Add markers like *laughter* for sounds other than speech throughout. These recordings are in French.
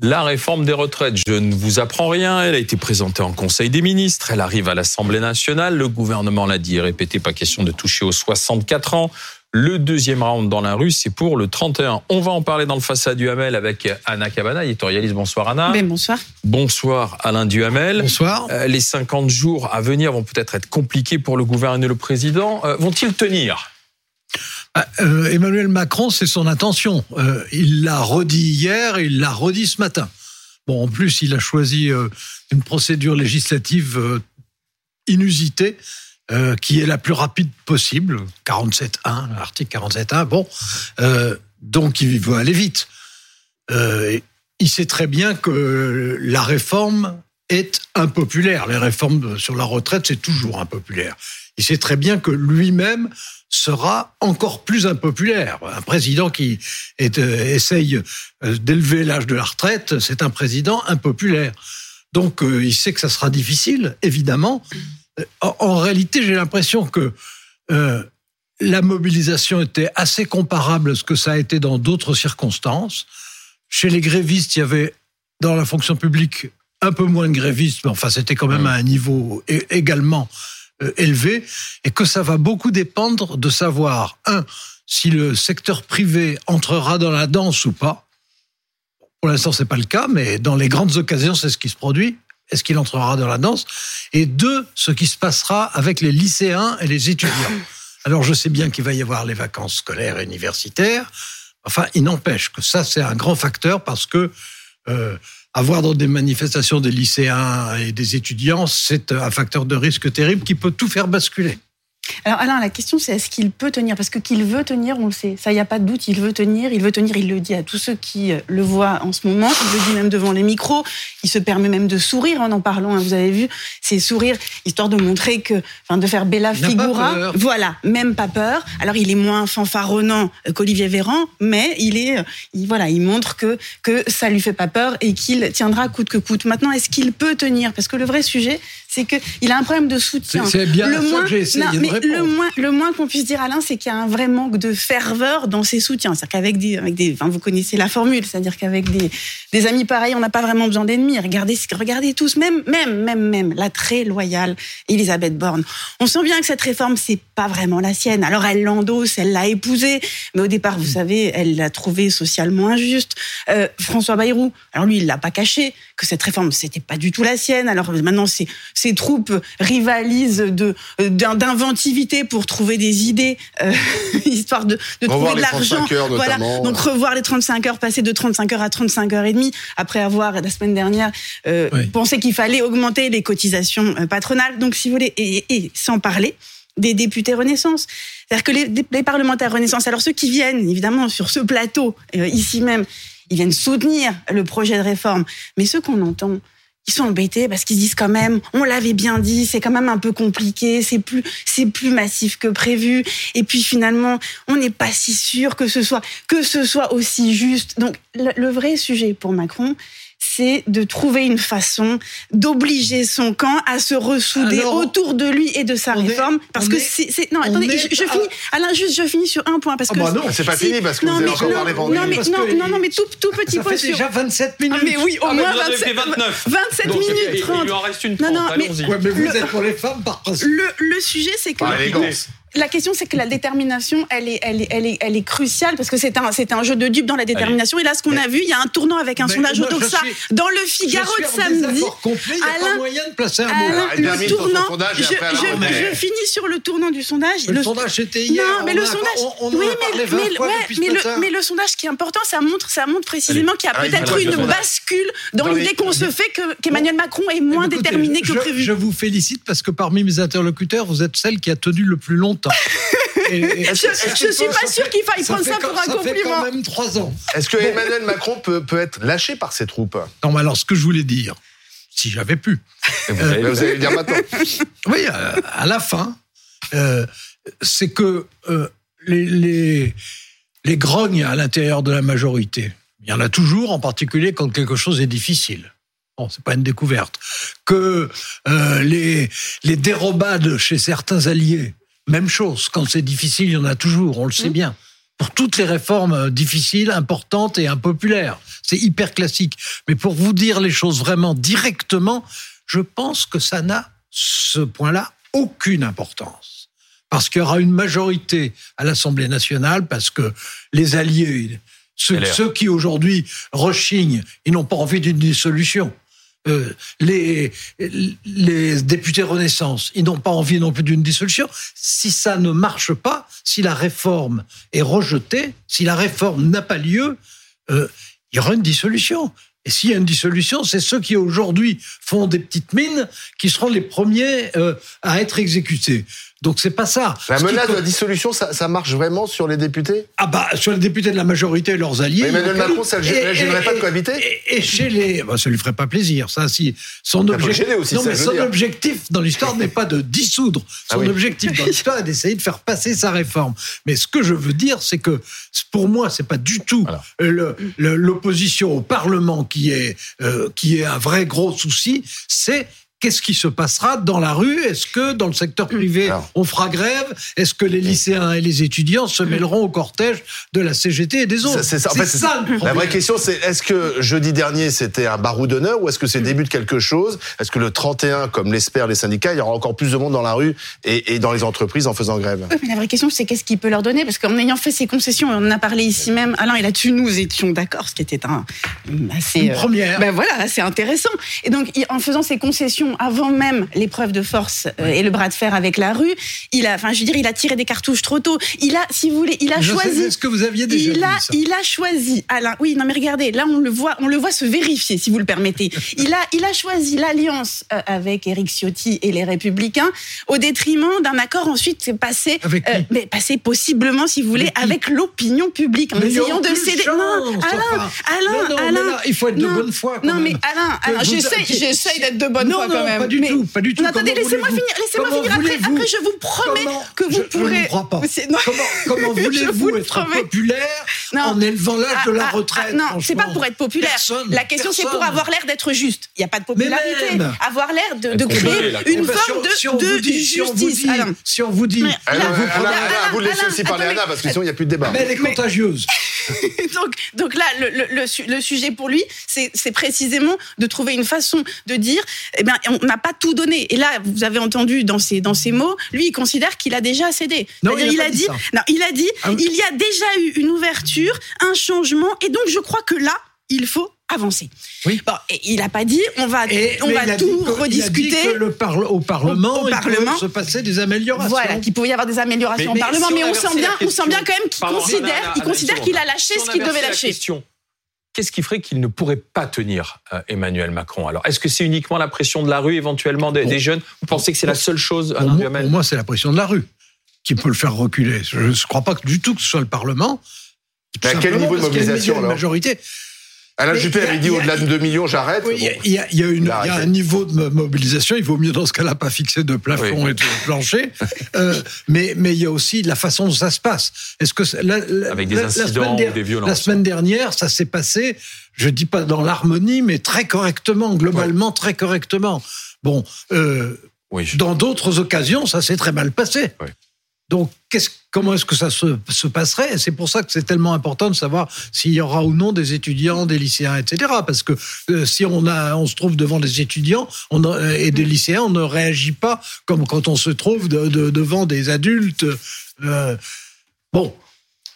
La réforme des retraites, je ne vous apprends rien. Elle a été présentée en Conseil des ministres. Elle arrive à l'Assemblée nationale. Le gouvernement l'a dit et répété, pas question de toucher aux 64 ans. Le deuxième round dans la rue, c'est pour le 31. On va en parler dans le Façade Duhamel avec Anna Cabana, éditorialiste. Bonsoir Anna. Ben, bonsoir. Bonsoir Alain Duhamel. Bonsoir. Euh, les 50 jours à venir vont peut-être être compliqués pour le gouvernement et le président. Euh, vont-ils tenir? Euh, Emmanuel Macron, c'est son intention. Euh, il l'a redit hier, il l'a redit ce matin. Bon, en plus, il a choisi euh, une procédure législative inusitée, qui est la plus rapide possible, 47.1, l'article 47.1. Bon, donc il veut aller vite. il sait très bien que la réforme est impopulaire. Les réformes sur la retraite, c'est toujours impopulaire. Il sait très bien que lui-même sera encore plus impopulaire. Un président qui euh, essaye euh, d'élever l'âge de la retraite, c'est un président impopulaire. Donc euh, il sait que ça sera difficile, évidemment. En, réalité, j'ai l'impression que la mobilisation était assez comparable à ce que ça a été dans d'autres circonstances. Chez les grévistes, il y avait dans la fonction publique un peu moins de grévistes, mais enfin c'était quand même à un niveau également euh, élevé et que ça va beaucoup dépendre de savoir, un, si le secteur privé entrera dans la danse ou pas. Pour l'instant, c'est pas le cas, mais dans les grandes occasions, c'est ce qui se produit. Est-ce qu'il entrera dans la danse? Et deux, ce qui se passera avec les lycéens et les étudiants. *laughs* Alors, je sais bien qu'il va y avoir les vacances scolaires et universitaires. Enfin, il n'empêche que ça, c'est un grand facteur parce que euh, avoir dans des manifestations des lycéens et des étudiants, c'est un facteur de risque terrible qui peut tout faire basculer. Alors Alain, la question c'est est-ce qu'il peut tenir? Parce que qu'il veut tenir, on le sait. Ça, il n'y a pas de doute, il veut tenir, il veut tenir, il le dit à tous ceux qui euh, le voient en ce moment, il le dit même devant les micros, il se permet même de sourire en en parlant, hein, vous avez vu, c'est sourire, histoire de montrer que, enfin de faire bella figura. Voilà, même pas peur. Alors il est moins fanfaronnant qu'Olivier Véran, mais il est, il, voilà, il montre que, que ça lui fait pas peur et qu'il tiendra coûte que coûte. Maintenant, est-ce qu'il peut tenir? Parce que le vrai sujet, c'est qu'il a un problème de soutien. C'est bien le moins, que essayé le moins, le moins qu'on puisse dire, Alain, c'est qu'il y a un vrai manque de ferveur dans ses soutiens. C'est-à-dire qu'avec des, avec des, enfin, vous connaissez la formule, c'est-à-dire qu'avec des, des amis pareils, on n'a pas vraiment besoin d'ennemis. Regardez, regardez tous, même, même, même, même, la très loyale Elisabeth Borne. On sent bien que cette réforme, c'est pas vraiment la sienne. Alors elle l'endosse, elle l'a épousée, mais au départ, vous savez, elle l'a trouvée socialement injuste. Euh, François Bayrou, alors lui, il l'a pas caché que cette réforme, c'était pas du tout la sienne. Alors maintenant, ses, ses troupes rivalisent de d'inventivité pour trouver des idées, euh, *laughs* histoire de, de trouver de l'argent. Voilà. Donc revoir les 35 heures, passer de 35 heures à 35 heures et demie, après avoir la semaine dernière euh, pensé qu'il fallait augmenter les cotisations euh, patronales. Donc si vous voulez, et, et sans parler des députés Renaissance. C'est-à-dire que les, les, parlementaires Renaissance, alors ceux qui viennent évidemment sur ce plateau, euh, ici même, ils viennent soutenir le projet de réforme. Mais ceux qu'on entend, ils sont embêtés parce qu'ils disent quand même, on l'avait bien dit, c'est quand même un peu compliqué, c'est plus, c'est plus massif que prévu. Et puis finalement, on n'est pas si sûr que ce soit, que ce soit aussi juste. Donc, le, le vrai sujet pour Macron, c'est de trouver une façon d'obliger son camp à se ressouder Alors, autour de lui et de sa réforme. Est, parce que c'est. Non, attendez, je, je, finis. Alain, juste, je finis sur un point. Parce ah que bah non, c'est pas fini parce que non, vous avez encore parlé pendant non, mais, non, non, non, mais tout, tout petit ça point fait déjà 27 minutes. Ah, mais oui, au ah, moins 27, 29. 27 Donc, minutes il, 30. Il lui en reste une 30. Non, non, mais, ouais, mais vous le, êtes pour les femmes par principe. Le, le sujet, c'est que. Par élégance. La question, c'est que la détermination, elle est, elle est, elle est, elle est cruciale parce que c'est un, c'est un jeu de dupes dans la détermination. Allez. Et là, ce qu'on a vu, il y a un tournant avec un mais sondage moi, Odoxa dans le Figaro de samedi. Complet, il a Alain, pas moyen de placer un Alain, mot. le tournant. sondage Je, je, je, finis sur le tournant du sondage. Le, le sondage c'était hier. Non, mais on le a, sondage. On, on oui, mais, mais, ouais, le, mais, le, sondage qui est important, ça montre, ça montre précisément qu'il y a Allez, peut-être une bascule dans, l'idée qu'on se fait qu'Emmanuel Macron est moins déterminé que prévu. Je vous félicite parce que parmi mes interlocuteurs, vous êtes celle qui a tenu le plus longtemps. *laughs* Et, et, je, je suis pas sûr qu'il faille prendre ça, quand, pour un ça compliment. fait quand même trois ans. Est-ce que Emmanuel Macron peut, peut être lâché par ses troupes Non, mais alors ce que je voulais dire, si j'avais pu. Vous, allez, vous allez le dire maintenant. *laughs* Oui, à la fin, euh, c'est que euh, les, les, les grognes à l'intérieur de la majorité, il y en a toujours, en particulier quand quelque chose est difficile. Bon, c'est pas une découverte. Que euh, les, les dérobades chez certains alliés, même chose. Quand c'est difficile, il y en a toujours, on le sait bien. pour toutes les réformes difficiles, importantes et impopulaires. C'est hyper classique. Mais pour vous dire les choses vraiment directement, je pense que ça n'a, ce point-là, aucune importance. Parce qu'il y aura une majorité à l'Assemblée nationale, parce que les alliés, ceux, ceux qui aujourd'hui rechignent, ils n'ont pas envie d'une dissolution. Euh, les, députés Renaissance, ils n'ont pas envie non plus d'une dissolution. Si ça ne marche pas, si la réforme est rejetée, si la réforme n'a pas lieu, euh, il y aura une dissolution. Et s'il y a une dissolution, c'est ceux qui aujourd'hui font des petites mines qui seront les premiers euh, à être exécutés. Donc c'est pas ça. La menace de la dissolution, ça, marche vraiment sur les députés? Ah bah sur les députés de la majorité et leurs alliés. Mais Emmanuel Macron, ça ne gênerait pas de cohabiter et, chez les, bah, ça lui ferait pas plaisir. Ça, si son objectif, non mais son objectif dans l'histoire n'est pas de dissoudre. *laughs* Ah son objectif dans *laughs* l'histoire est d'essayer de faire passer sa réforme. Mais ce que je veux dire, c'est que pour moi, c'est pas du tout l'opposition au Parlement qui est euh, qui est un vrai gros souci. C'est qu'est-ce qui se passera dans la rue? Est-ce que dans le secteur privé, on fera grève? Est-ce que les lycéens et les étudiants se mêleront au cortège de la CGT et des autres? C'est ça, La vraie question, c'est est-ce que jeudi dernier, c'était un barou d'honneur ou est-ce que c'est le début de quelque chose? Est-ce que le 31, comme l'espèrent les syndicats, il y aura encore plus de monde dans la rue et, dans les entreprises en faisant grève? La vraie question, c'est qu'est-ce qu'il peut leur donner? Parce qu'en ayant fait ces concessions, on en a parlé ici même, Alain et là-dessus, nous étions d'accord, ce qui était un assez... Une première. Euh, ben voilà, c'est intéressant. Et donc, en faisant ces concessions avant même l'épreuve de force euh, et le bras de fer avec la rue, il a, enfin, je veux dire, il a tiré des cartouches trop tôt. Il a, si vous voulez, il a choisi. ce que vous aviez déjà il a, il a choisi. Alain, oui, non mais regardez, là on le voit, on le voit se vérifier, si vous le permettez. *laughs* il a, il a choisi l'alliance euh, avec Éric Ciotti et les Républicains au détriment d'un accord ensuite passé, avec euh, mais passé possiblement, si vous voulez, avec, l'opinion publique, en essayant de céder. Non, Alain, Alain, Alain, il faut être de bonne foi. non mais Alain, Alain j'essaie d'être de bonne foi quand même du tout, pas du tout. attendez, laissez-moi finir, laissez-moi finir. Après, après, je vous promets que vous pourrez. Je ne crois pas. Comment, comment *laughs* voulez-vous être populaire en élevant l'âge de la ah, ah, retraite ah, Non, c'est pas pour être populaire. la question, c'est pour avoir l'air d'être juste. Il n'y a pas de popularité. Avoir l'air de, créer une forme de, justice. Si on vous dit. Vous laissez aussi parler Anna, parce que sinon, il n'y a plus de débat. Mais elle est contagieuse. *laughs* *laughs* donc, donc là, le, sujet pour lui, c'est précisément de trouver une façon de dire, eh bien, on n'a pas tout donné. Et là, vous avez entendu dans ces, dans ces mots, lui, il considère qu'il a déjà cédé. Non, il, a, dit, non, il a dit, ah il y a déjà eu une ouverture, un changement, et donc je crois que là, il faut avancer. Oui. Bon, et il n'a pas dit on va, on va tout rediscuter. Il a dit que le au Parlement, au, Parlement se passer des améliorations. Voilà, qu'il pouvait y avoir des améliorations au Parlement, mais on sent bien, on sent bien quand même qu'il considère, il considère qu'il a lâché ce qu'il devait lâcher qu'est-ce qui ferait qu'il ne pourrait pas tenir euh, Emmanuel Macron Alors, est-ce que c'est uniquement la pression de la rue, éventuellement des, jeunes? Vous pensez que c'est la seule chose Pour, moi, pour moi c'est la pression de la rue qui peut le faire reculer. Je ne crois pas du tout que ce soit le Parlement. Mais à quel niveau de mobilisation alors? majorité. Alain Juppé avait dit au-delà de 2 millions, j'arrête. Il y, a, un niveau de mobilisation. Il vaut mieux dans ce cas-là pas fixer de plafond et de plancher. *laughs* Euh, mais mais il y a aussi la façon dont ça se passe. Est-ce que la, avec des incidents ou des violences La semaine dernière, ça s'est passé. Je dis pas dans l'harmonie, mais très correctement, globalement très correctement. Bon, euh, dans d'autres occasions, ça s'est très mal passé. Donc, comment est-ce que ça se, passerait? C'est pour ça que c'est tellement important de savoir s'il y aura ou non des étudiants, des lycéens, etc. Parce que euh, si on, a, on se trouve devant des étudiants euh, et des lycéens, on ne réagit pas comme quand on se trouve devant des adultes. Euh, bon,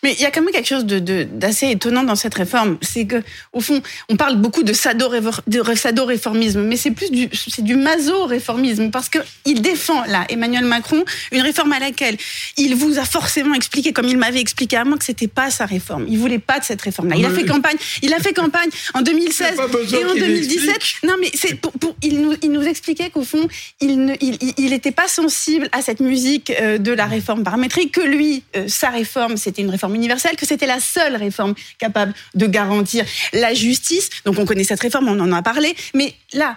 mais il y a quand même quelque chose d'assez de, étonnant dans cette réforme, c'est que au fond, on parle beaucoup de sado-réformisme, mais c'est plus du, c'est du maso-réformisme parce que il défend là Emmanuel Macron une réforme à laquelle il vous a forcément expliqué, comme il m'avait expliqué à moi, que c'était pas sa réforme. Il voulait pas de cette réforme-là. Il a fait campagne, il a fait campagne en 2016 et en 2017. Non, mais c'est pour, pour, il nous, il nous expliquait qu'au fond, il ne, il, il était pas sensible à cette musique euh, de la réforme paramétrique, que lui, euh, sa réforme, c'était une réforme universelle, que c'était la seule réforme capable de garantir la justice. Donc on connaît cette réforme, on en a parlé. Mais là,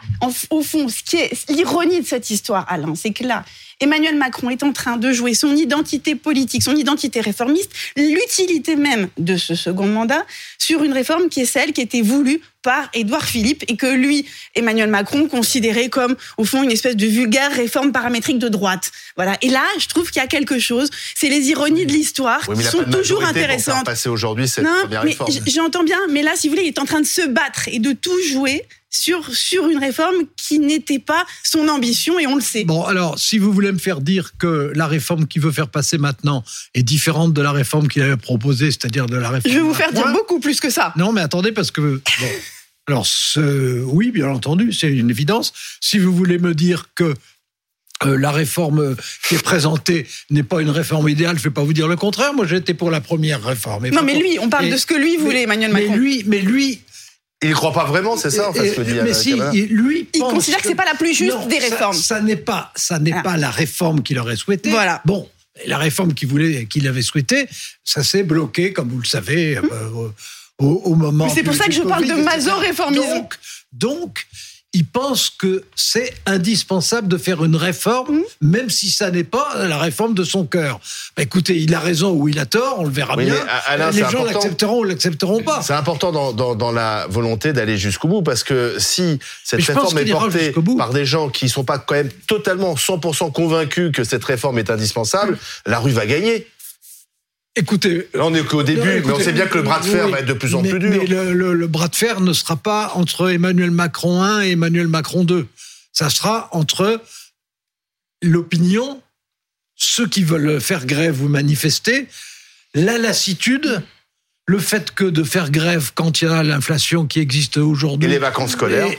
au fond, ce qui est l'ironie de cette histoire, Alain, c'est que là, Emmanuel Macron est en train de jouer son identité politique, son identité réformiste, l'utilité même de ce second mandat sur une réforme qui est celle qui était voulue par Édouard Philippe et que lui, Emmanuel Macron, considérait comme, au fond, une espèce de vulgaire réforme paramétrique de droite. Voilà. Et là, je trouve qu'il y a quelque chose. C'est les ironies de l'histoire qui sont toujours intéressantes. Pour passer aujourd'hui cette non, première mais réforme. J'entends bien, mais là, si vous voulez, il est en train de se battre et de tout jouer sur, sur une réforme qui n'était pas son ambition et on le sait. Bon, alors, si vous voulez me faire dire que la réforme qu'il veut faire passer maintenant est différente de la réforme qu'il avait proposée, c'est-à-dire de la réforme. Je vais vous faire dire beaucoup plus que ça. Non, mais attendez, parce que. Bon, *laughs* alors, ce, oui, bien entendu, c'est une évidence. Si vous voulez me dire que euh, la réforme qui est présentée n'est pas une réforme idéale, je ne vais pas vous dire le contraire. Moi, j'étais pour la première réforme. non, mais lui, on parle et, de ce que lui voulait, Emmanuel Macron. Mais lui, mais lui il ne croit pas vraiment, c'est ça en fait, ce que dit Mais si, il, lui il considère que, que c'est pas la plus juste non, des réformes. Ça, ça n'est pas, ça n'est ah. pas la réforme qu'il aurait souhaité. Voilà. Bon, la réforme qu'il voulait, qu'il avait souhaité, ça s'est bloqué, comme vous le savez, mmh. euh, au, au, moment. C'est pour ça que je parle de maso-réformisme. Donc, donc, il pense que c'est indispensable de faire une réforme, mmh. même si ça n'est pas la réforme de son cœur. Bah, écoutez, il a raison ou il a tort, on le verra oui, bien. Alain, Les gens l'accepteront ou l'accepteront pas. C'est important dans, dans, dans, la volonté d'aller jusqu'au bout, parce que si cette réforme est portée par des gens qui ne sont pas quand même totalement 100% convaincus que cette réforme est indispensable, mmh. la rue va gagner. Écoutez, là on n'est qu'au début, non, écoutez, mais on sait bien que le bras de fer oui, va être de plus en mais, plus dur. Mais le, le, le, bras de fer ne sera pas entre Emmanuel Macron 1 et Emmanuel Macron 2. Ça sera entre l'opinion, ceux qui veulent faire grève ou manifester, la lassitude, le fait que de faire grève quand il y a l'inflation qui existe aujourd'hui. Et les vacances scolaires.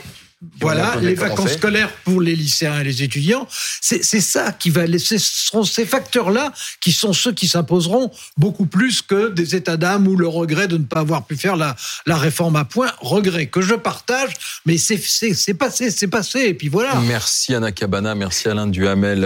Voilà, les vacances scolaires pour les lycéens et les étudiants, c'est ça qui va laisser, ce seront ces facteurs-là qui sont ceux qui s'imposeront beaucoup plus que des états d'âme ou le regret de ne pas avoir pu faire la, la réforme à point. Regret que je partage, mais c'est passé, c'est passé, et puis voilà. Merci Anna Cabana, merci Alain Duhamel.